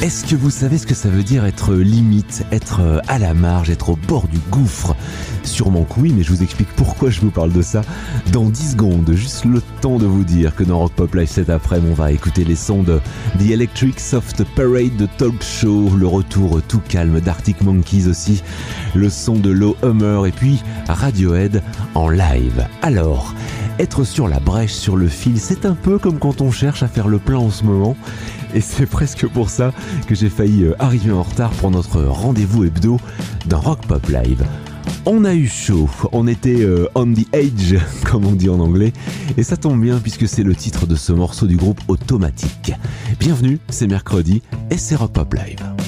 Est-ce que vous savez ce que ça veut dire être limite, être euh, à la marge, être au bord du gouffre? Sûrement que oui, mais je vous explique pourquoi je vous parle de ça dans 10 secondes. Juste le temps de vous dire que dans Rock Pop Live cet après on va écouter les sons de The Electric Soft Parade de Talk Show, le retour tout calme d'Arctic Monkeys aussi, le son de Low Hummer et puis Radiohead en live. Alors, être sur la brèche, sur le fil, c'est un peu comme quand on cherche à faire le plein en ce moment. Et c'est presque pour ça que j'ai failli euh, arriver en retard pour notre rendez-vous hebdo dans Rock Pop Live. On a eu chaud, on était euh, on the edge, comme on dit en anglais, et ça tombe bien puisque c'est le titre de ce morceau du groupe Automatique. Bienvenue, c'est mercredi et c'est Rock Pop Live.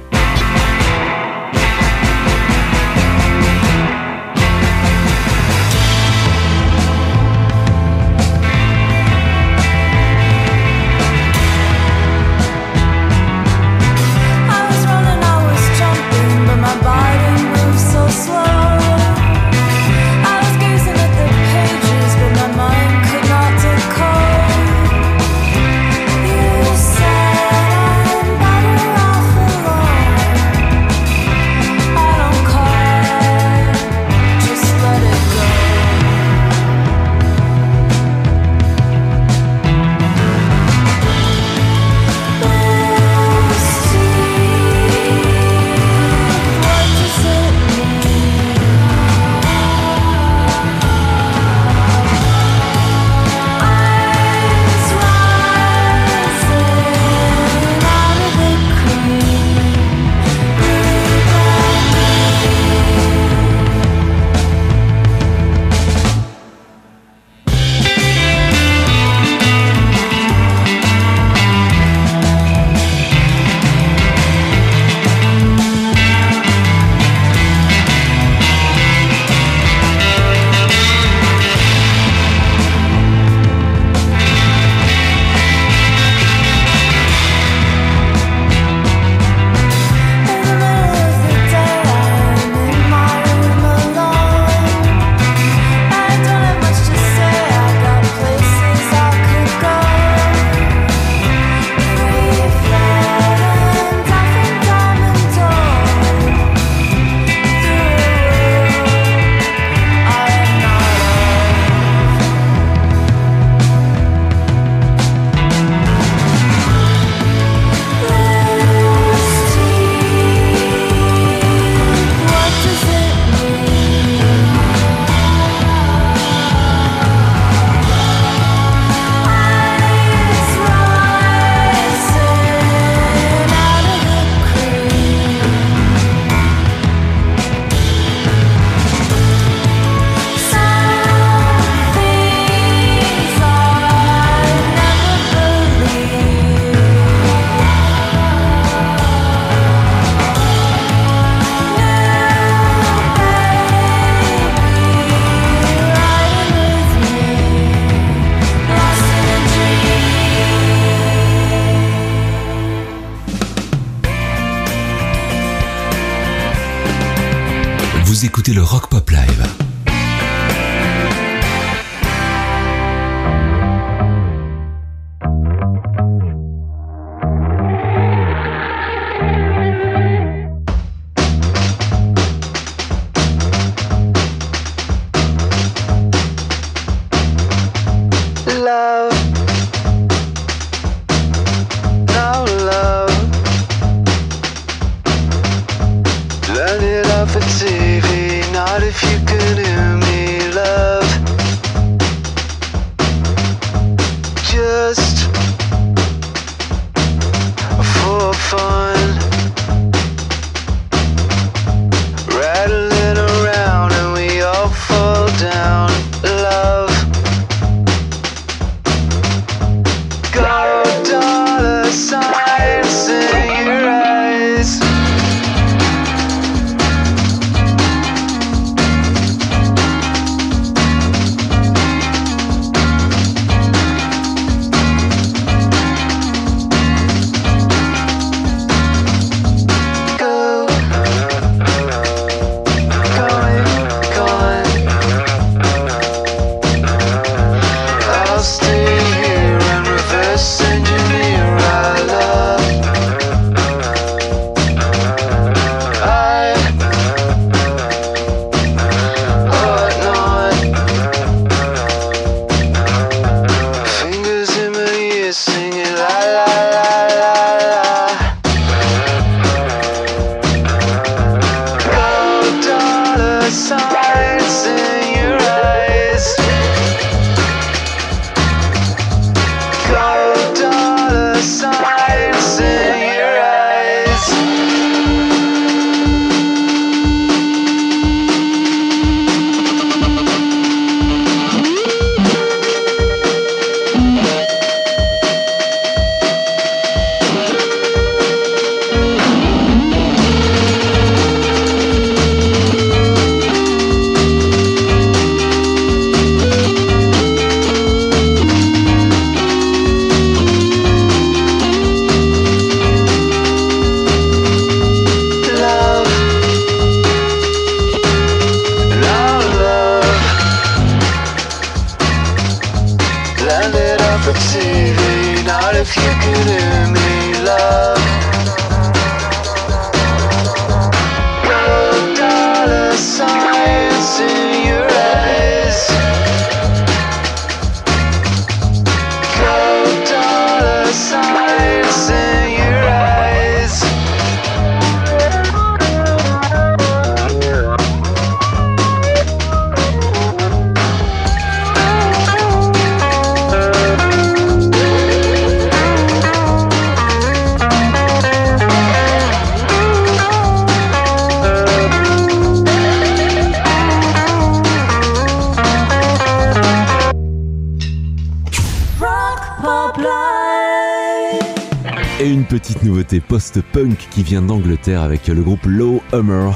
qui vient d'Angleterre avec le groupe Low Hummer.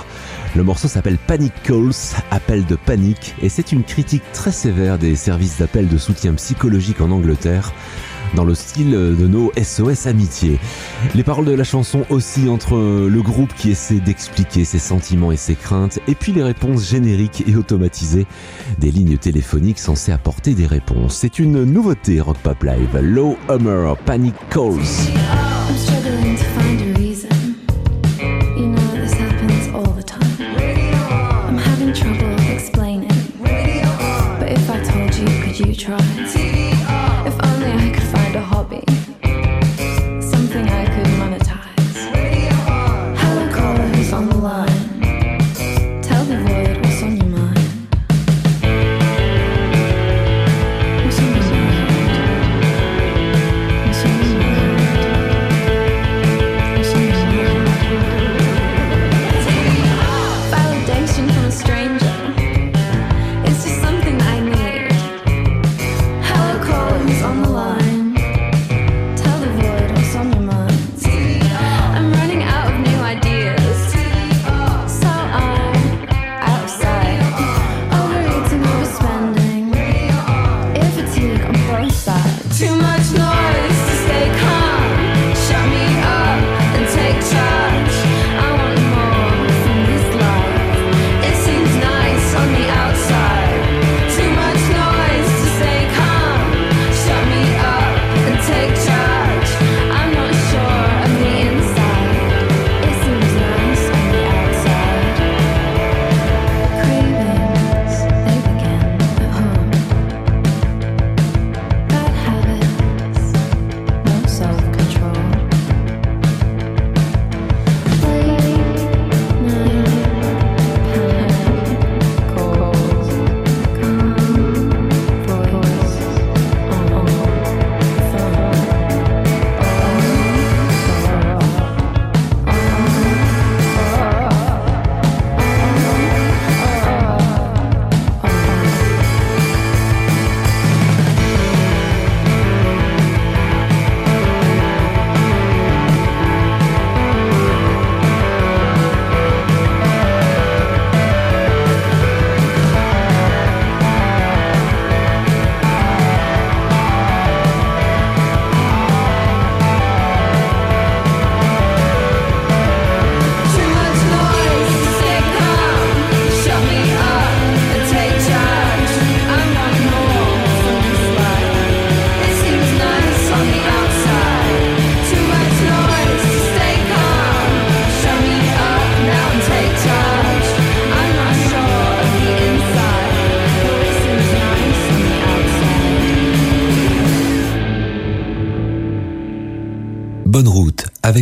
Le morceau s'appelle Panic Calls, appel de panique, et c'est une critique très sévère des services d'appel de soutien psychologique en Angleterre dans le style de nos SOS Amitié. Les paroles de la chanson aussi entre le groupe qui essaie d'expliquer ses sentiments et ses craintes, et puis les réponses génériques et automatisées des lignes téléphoniques censées apporter des réponses. C'est une nouveauté Rock Pop Live, Low Hummer Panic Calls. try.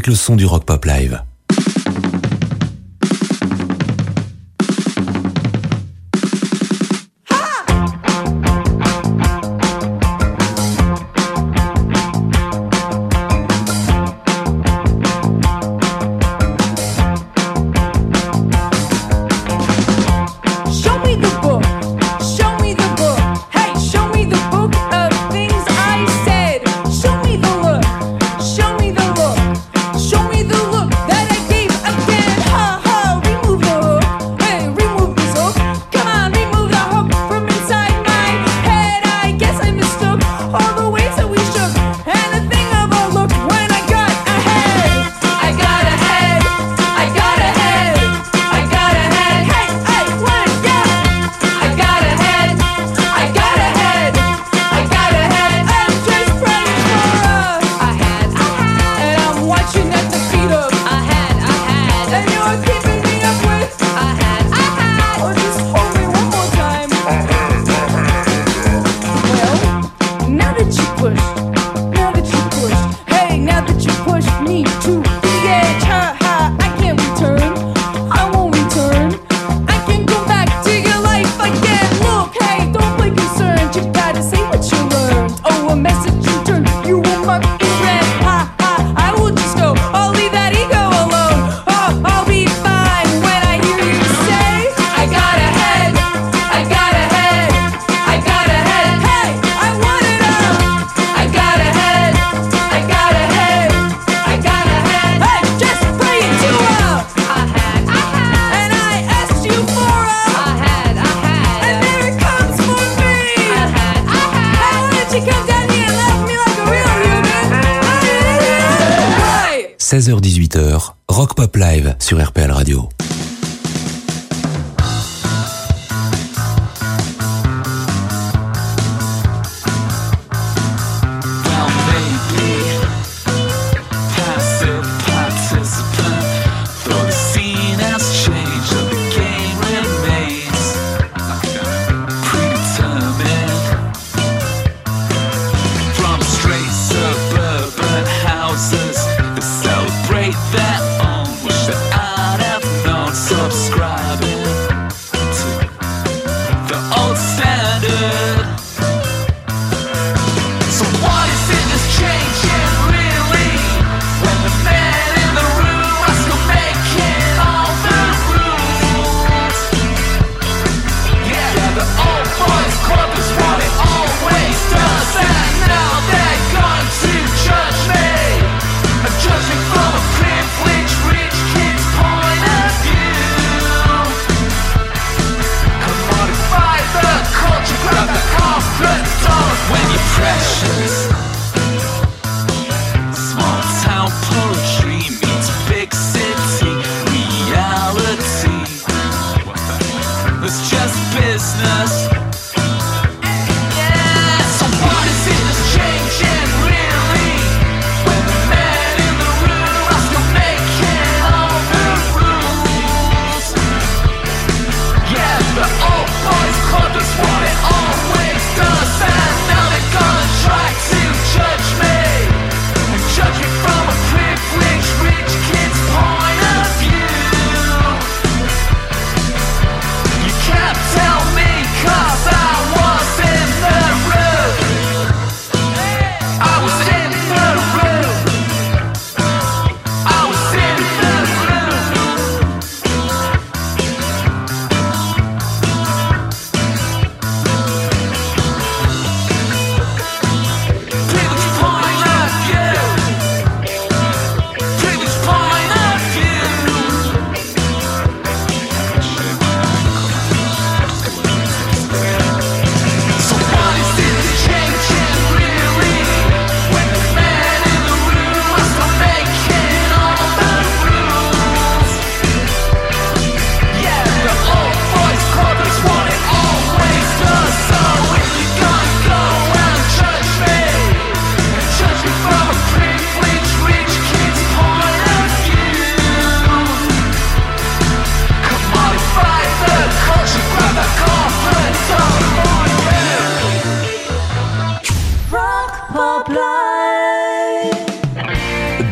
Le son du Rock Pop Live.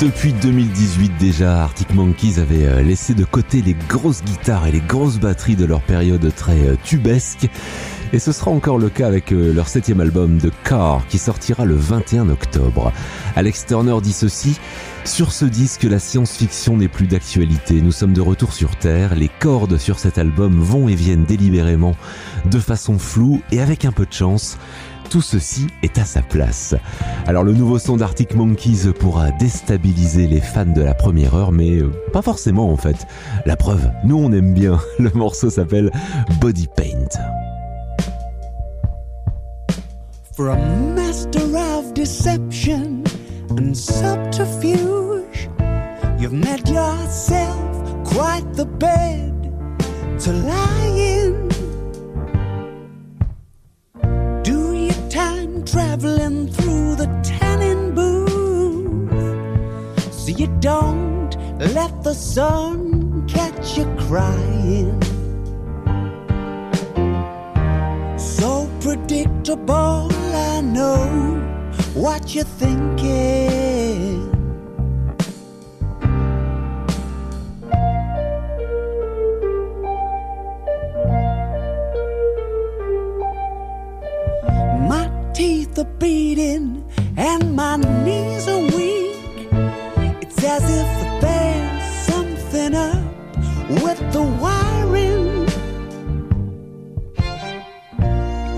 Depuis 2018 déjà, Arctic Monkeys avait euh, laissé de côté les grosses guitares et les grosses batteries de leur période très euh, tubesque. Et ce sera encore le cas avec euh, leur septième album The Car qui sortira le 21 octobre. Alex Turner dit ceci. Sur ce disque, la science-fiction n'est plus d'actualité. Nous sommes de retour sur Terre. Les cordes sur cet album vont et viennent délibérément, de façon floue et avec un peu de chance. Tout ceci est à sa place. Alors le nouveau son d'Arctic Monkeys pourra déstabiliser les fans de la première heure, mais euh, pas forcément en fait. La preuve, nous on aime bien. Le morceau s'appelle Body Paint. Traveling through the tanning booth so you don't let the sun catch you crying. So predictable, I know what you're thinking. Are beating and my knees are weak. It's as if there's something up with the wiring.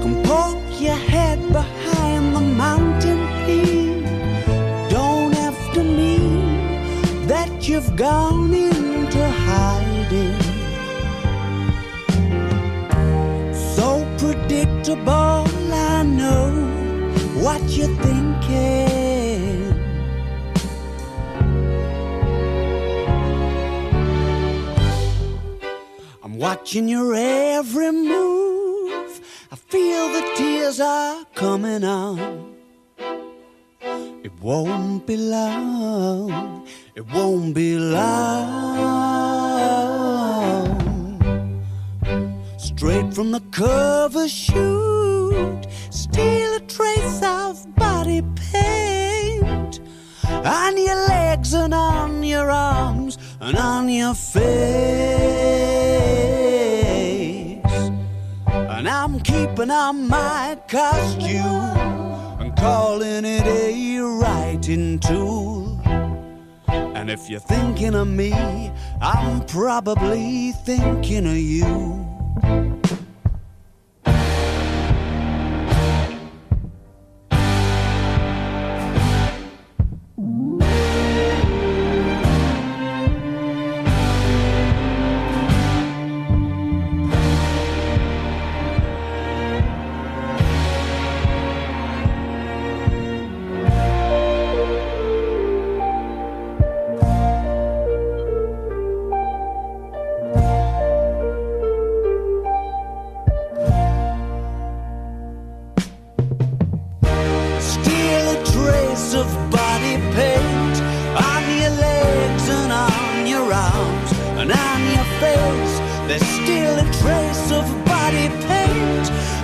Come poke your head behind the mountain peak. Don't have to mean that you've gone into what you're thinking. I'm watching your every move. I feel the tears are coming on. It won't be long. It won't be long. Straight from the cover shoot, steal a trace of body paint on your legs and on your arms and on your face. And I'm keeping on my costume and calling it a writing tool. And if you're thinking of me, I'm probably thinking of you.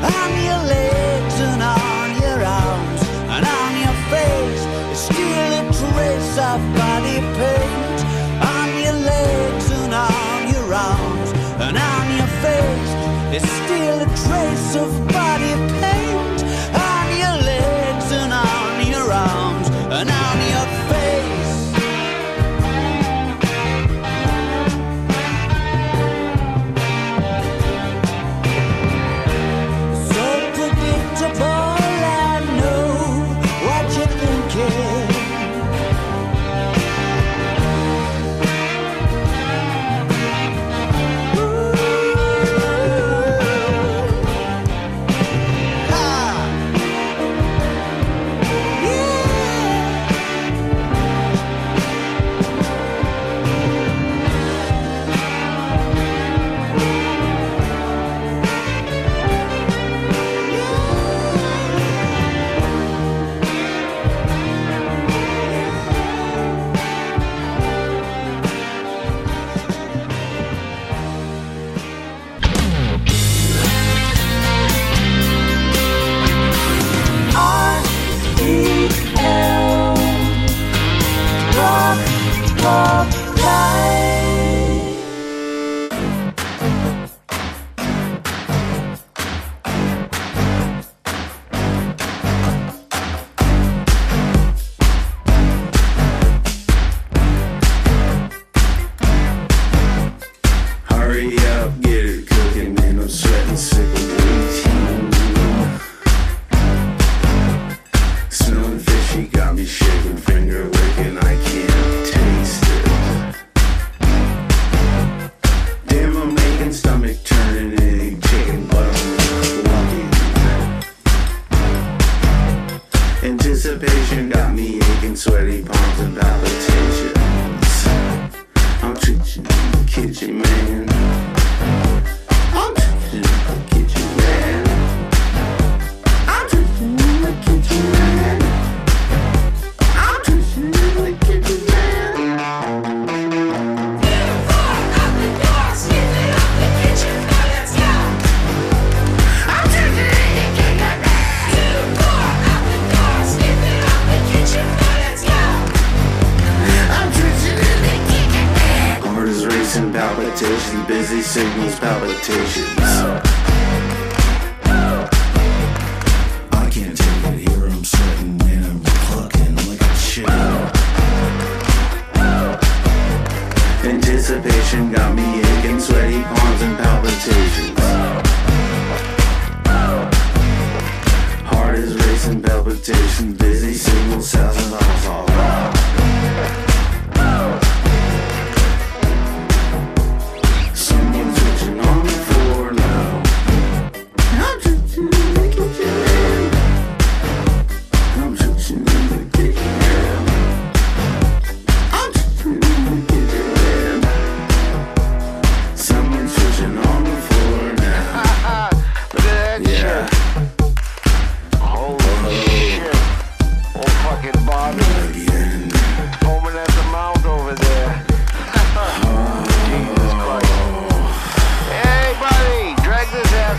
Paint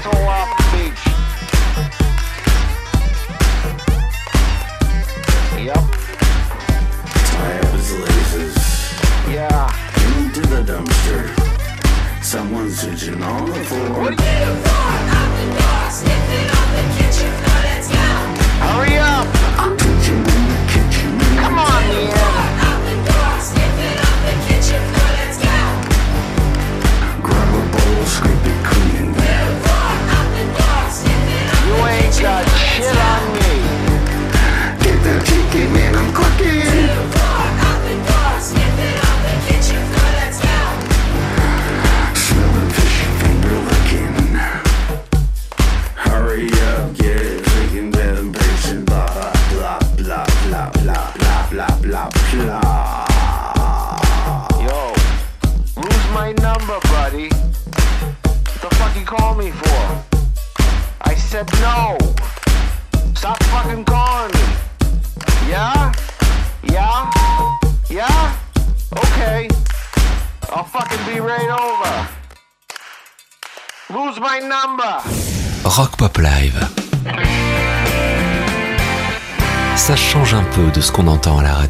so I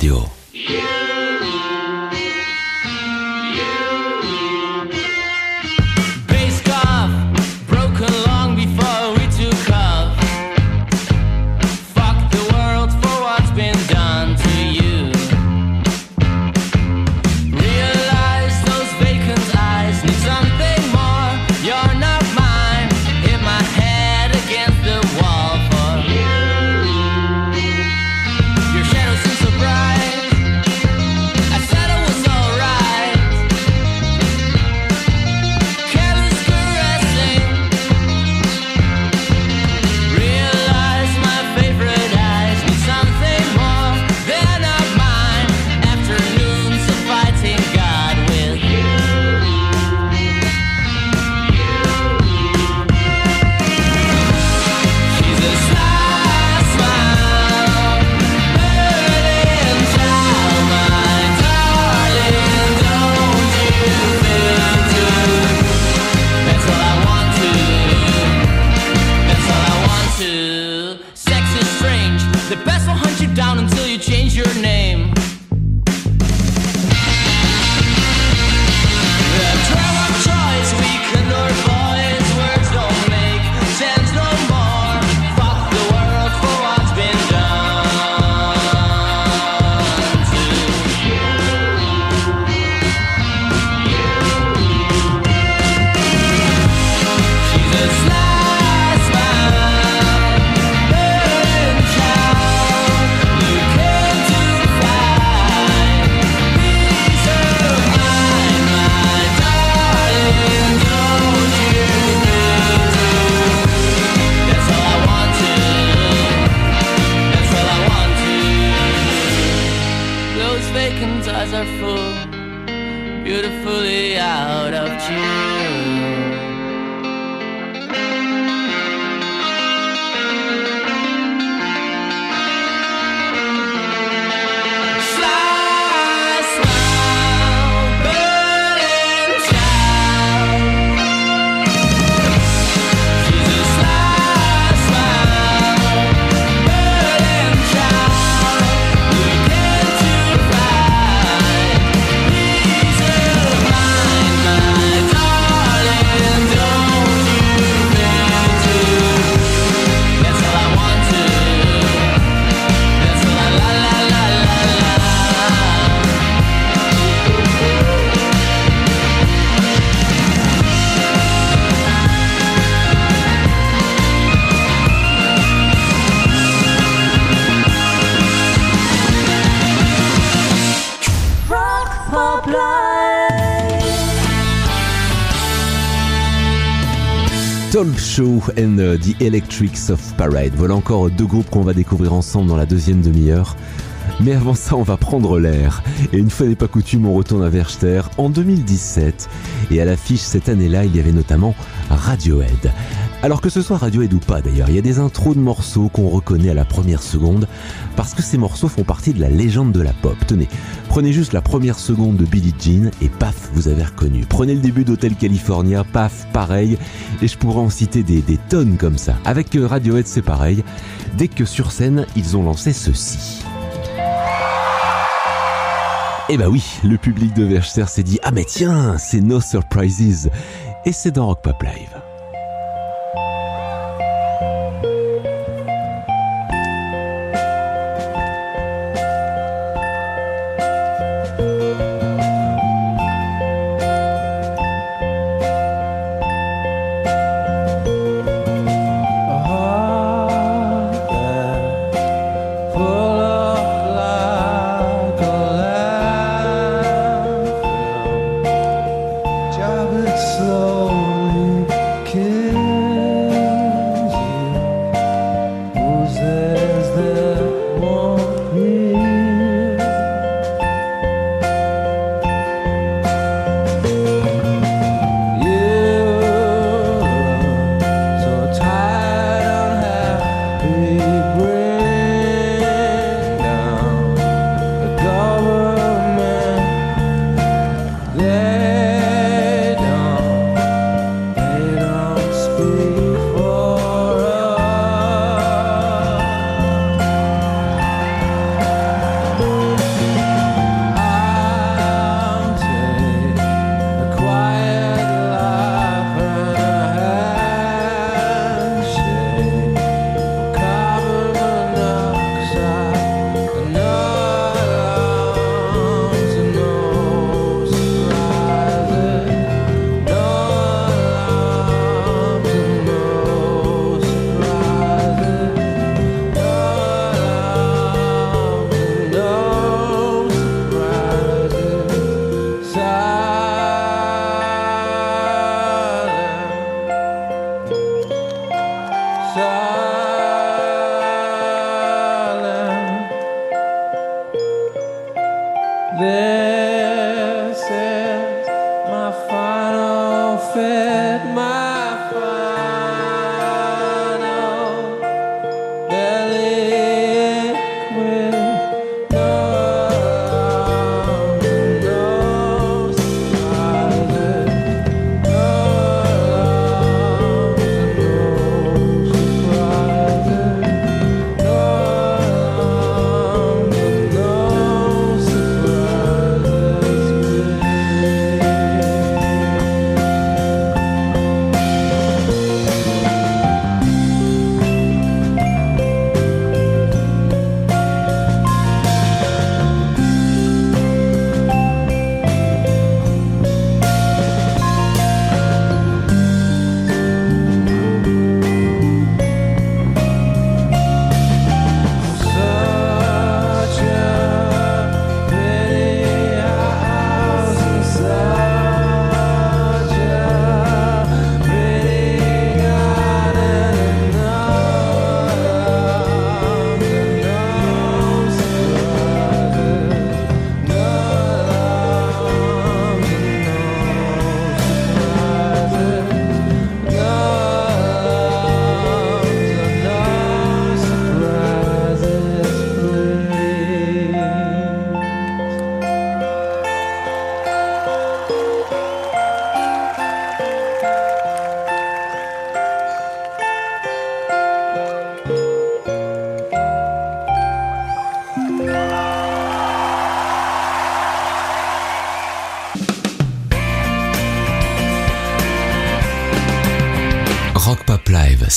radio. Show and uh, The Electrics of Parade. Voilà encore deux groupes qu'on va découvrir ensemble dans la deuxième demi-heure. Mais avant ça, on va prendre l'air. Et une fois n'est pas coutume, on retourne à Verster en 2017. Et à l'affiche cette année-là, il y avait notamment Radiohead. Alors que ce soit Radiohead ou pas d'ailleurs, il y a des intros de morceaux qu'on reconnaît à la première seconde parce que ces morceaux font partie de la légende de la pop. Tenez, prenez juste la première seconde de Billie Jean et paf, vous avez reconnu. Prenez le début d'Hotel California, paf, pareil. Et je pourrais en citer des, tonnes comme ça. Avec euh, Radiohead, c'est pareil. Dès que sur scène, ils ont lancé ceci. Eh bah oui, le public de Verster s'est dit Ah mais tiens, c'est No Surprises Et c'est dans Rock Pop Live.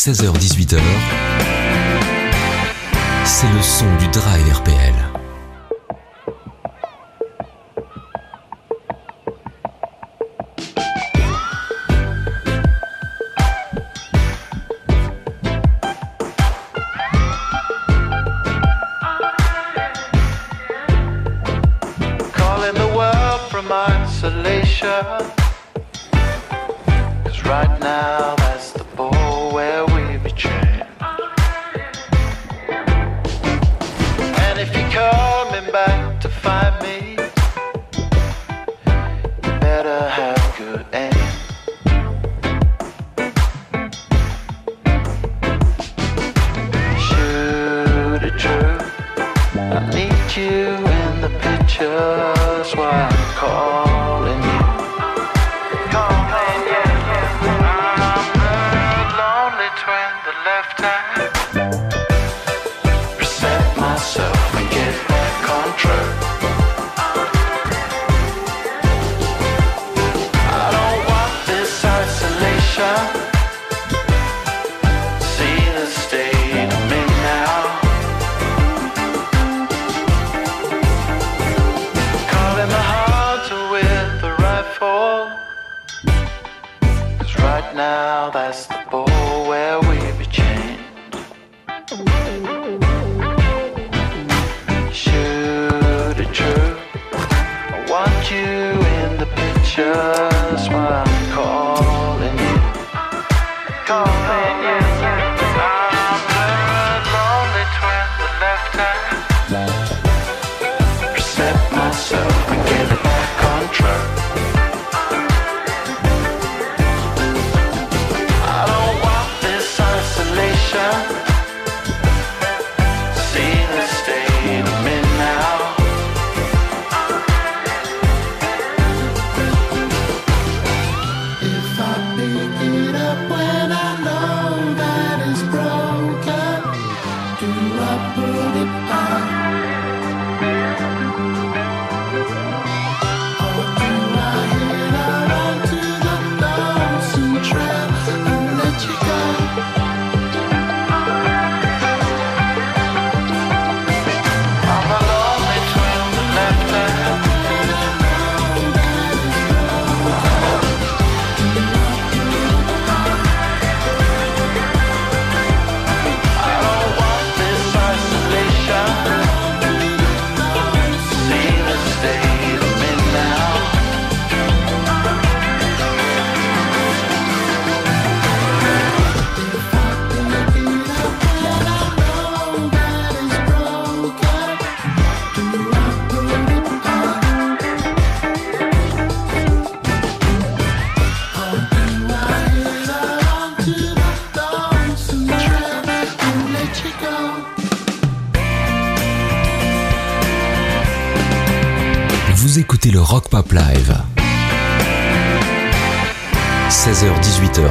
16h-18h, c'est le son du Dry RPL. Cause right now that's the ball where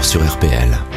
sur RPL.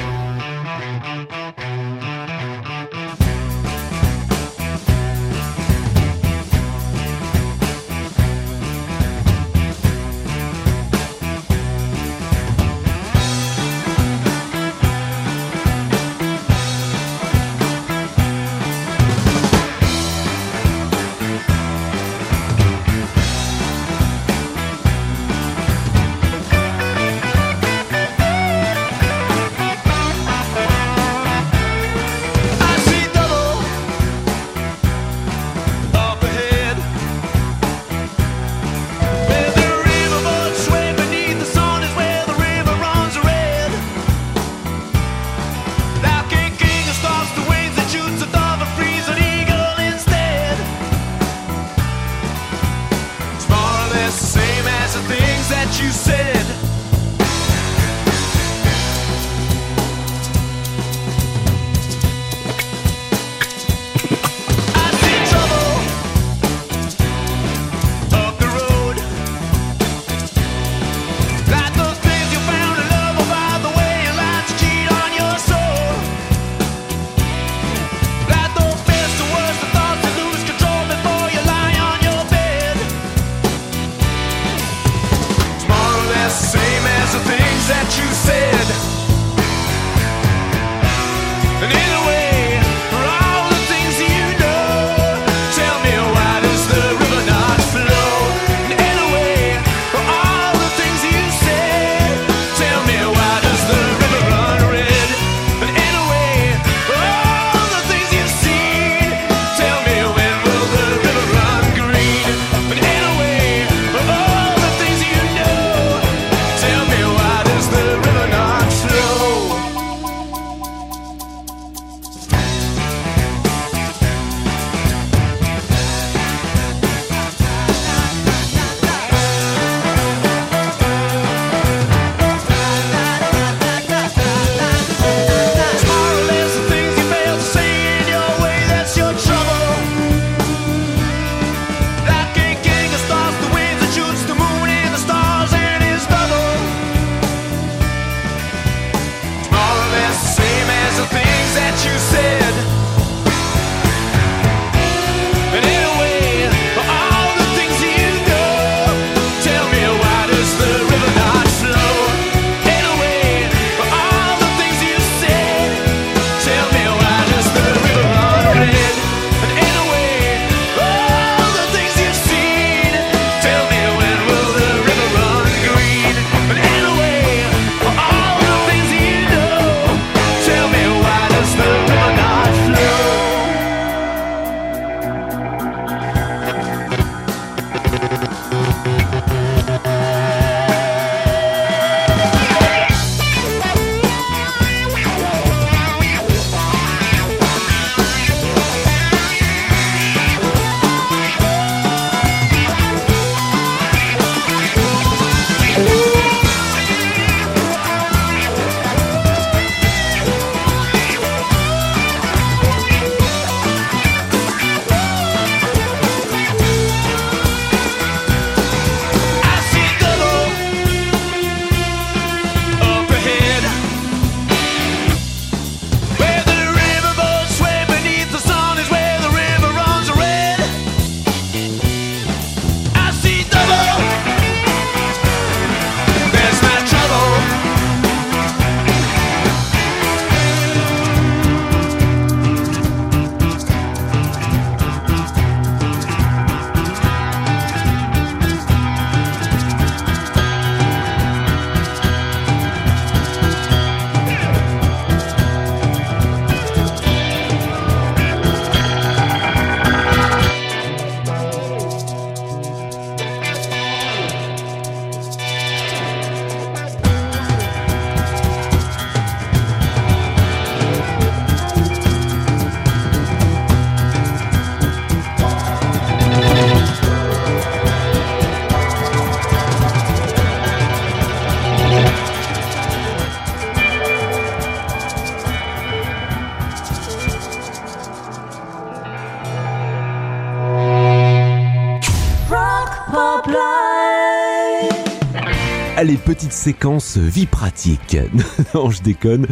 Petite séquence vie pratique. non, je déconne,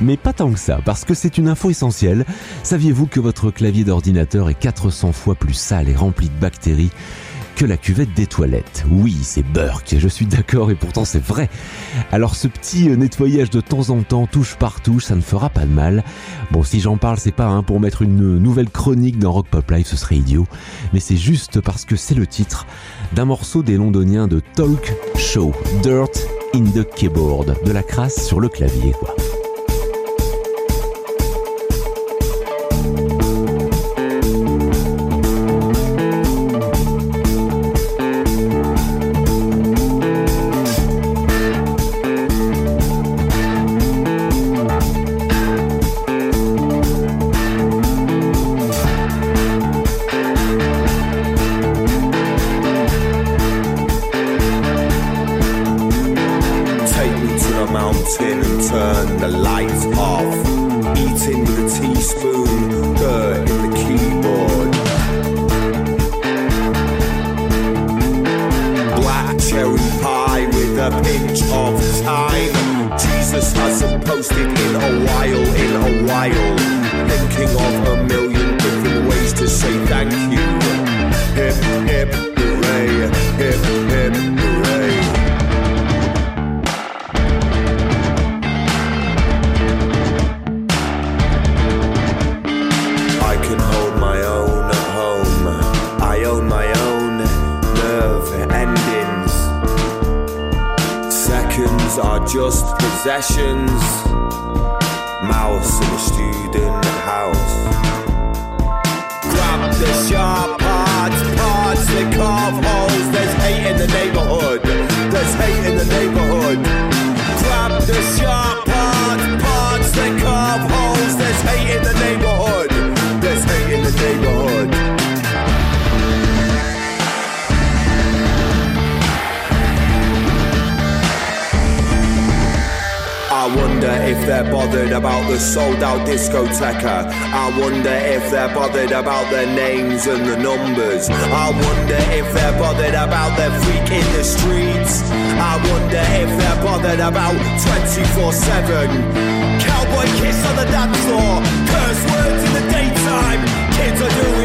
mais pas tant que ça, parce que c'est une info essentielle. Saviez-vous que votre clavier d'ordinateur est 400 fois plus sale et rempli de bactéries que la cuvette des toilettes. Oui, c'est Burke, je suis d'accord et pourtant c'est vrai. Alors ce petit euh, nettoyage de temps en temps, touche par touche, ça ne fera pas de mal. Bon, si j'en parle, c'est pas hein, pour mettre une nouvelle chronique dans Rock Pop Live, ce serait idiot, mais c'est juste parce que c'est le titre d'un morceau des londoniens de Talk Show, Dirt in the Keyboard, de la crasse sur le clavier, quoi. Hasn't posted in a while, in a while. Thinking of a million different ways to say thank you. Hip, hip, hooray, hip, hip, hooray. Are just possessions. Mouse in a student house. Grab the sharp parts, parts that carve holes. There's hate in the neighborhood. There's hate in the neighborhood. Grab the sharp parts, parts that carve I wonder if they're bothered about the sold out discoteca. I wonder if they're bothered about their names and the numbers. I wonder if they're bothered about their freak in the streets. I wonder if they're bothered about 24 7. Cowboy kiss on the dance floor. Curse words in the daytime. Kids are doing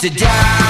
to die.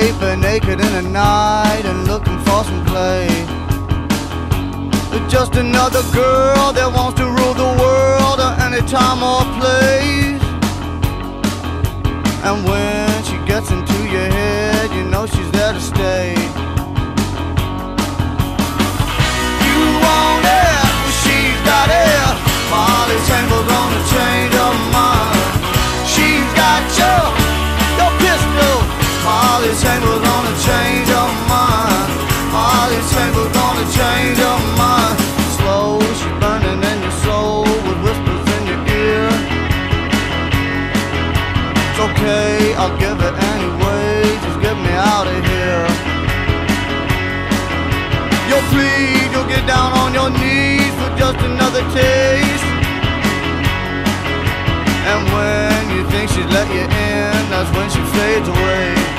And naked in the night and looking for some play. Just another girl that wants to rule the world at any time or place. And when she gets into your head, you know she's there to stay. You want it, well, she's got it. Molly Tangle's gonna change her Molly Tangle's gonna change her mind. Molly Tangle's gonna change her mind. Slow, she's burning in your soul with whispers in your ear. It's okay, I'll give it anyway. Just get me out of here. You'll plead, you'll get down on your knees for just another taste. And when you think she's let you in, that's when she fades away.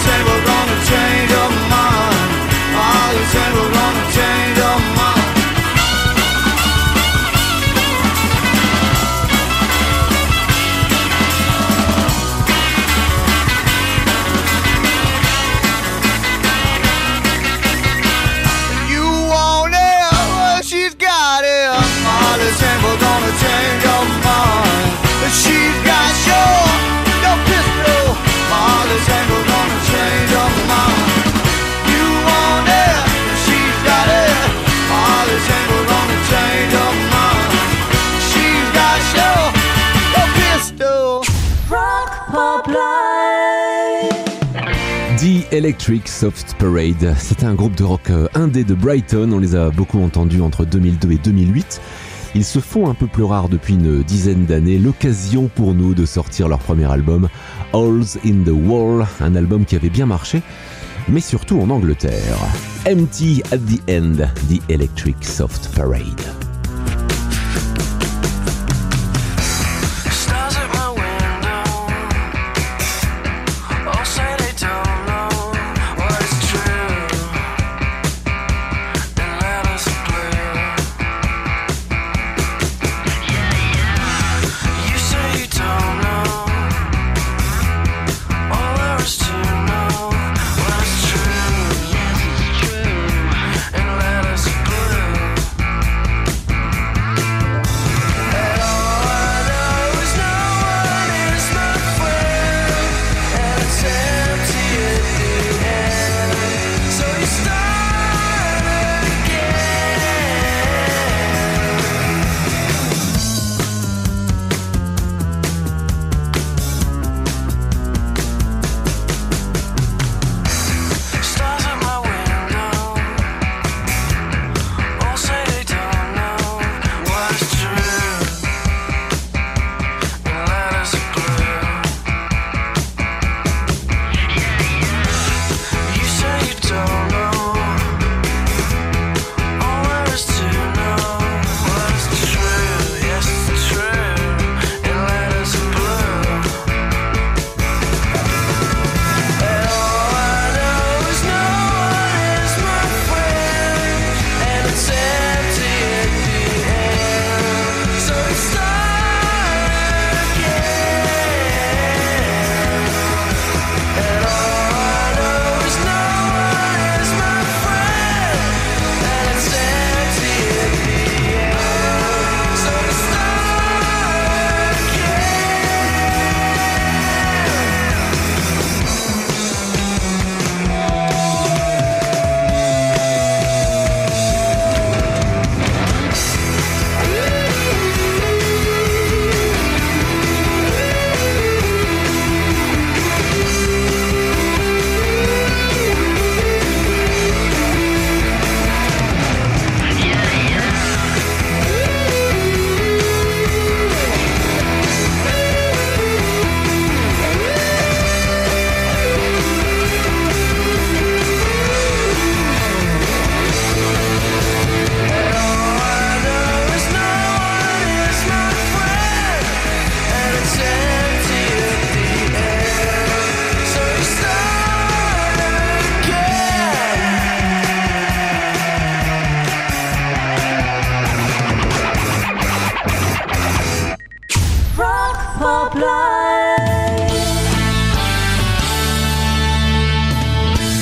Seven. Electric Soft Parade, c'était un groupe de rock euh, indé de Brighton, on les a beaucoup entendus entre 2002 et 2008. Ils se font un peu plus rares depuis une dizaine d'années, l'occasion pour nous de sortir leur premier album, Holes in the Wall, un album qui avait bien marché, mais surtout en Angleterre. Empty at the End, The Electric Soft Parade.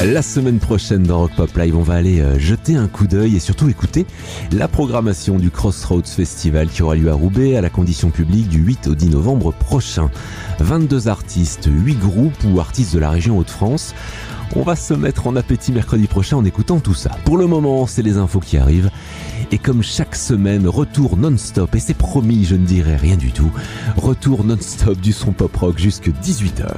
La semaine prochaine dans Rock Pop Live, on va aller euh, jeter un coup d'œil et surtout écouter la programmation du Crossroads Festival qui aura lieu à Roubaix à la condition publique du 8 au 10 novembre prochain. 22 artistes, 8 groupes ou artistes de la région Hauts-de-France. On va se mettre en appétit mercredi prochain en écoutant tout ça. Pour le moment, c'est les infos qui arrivent. Et comme chaque semaine, retour non-stop, et c'est promis, je ne dirai rien du tout, retour non-stop du son pop rock jusque 18h.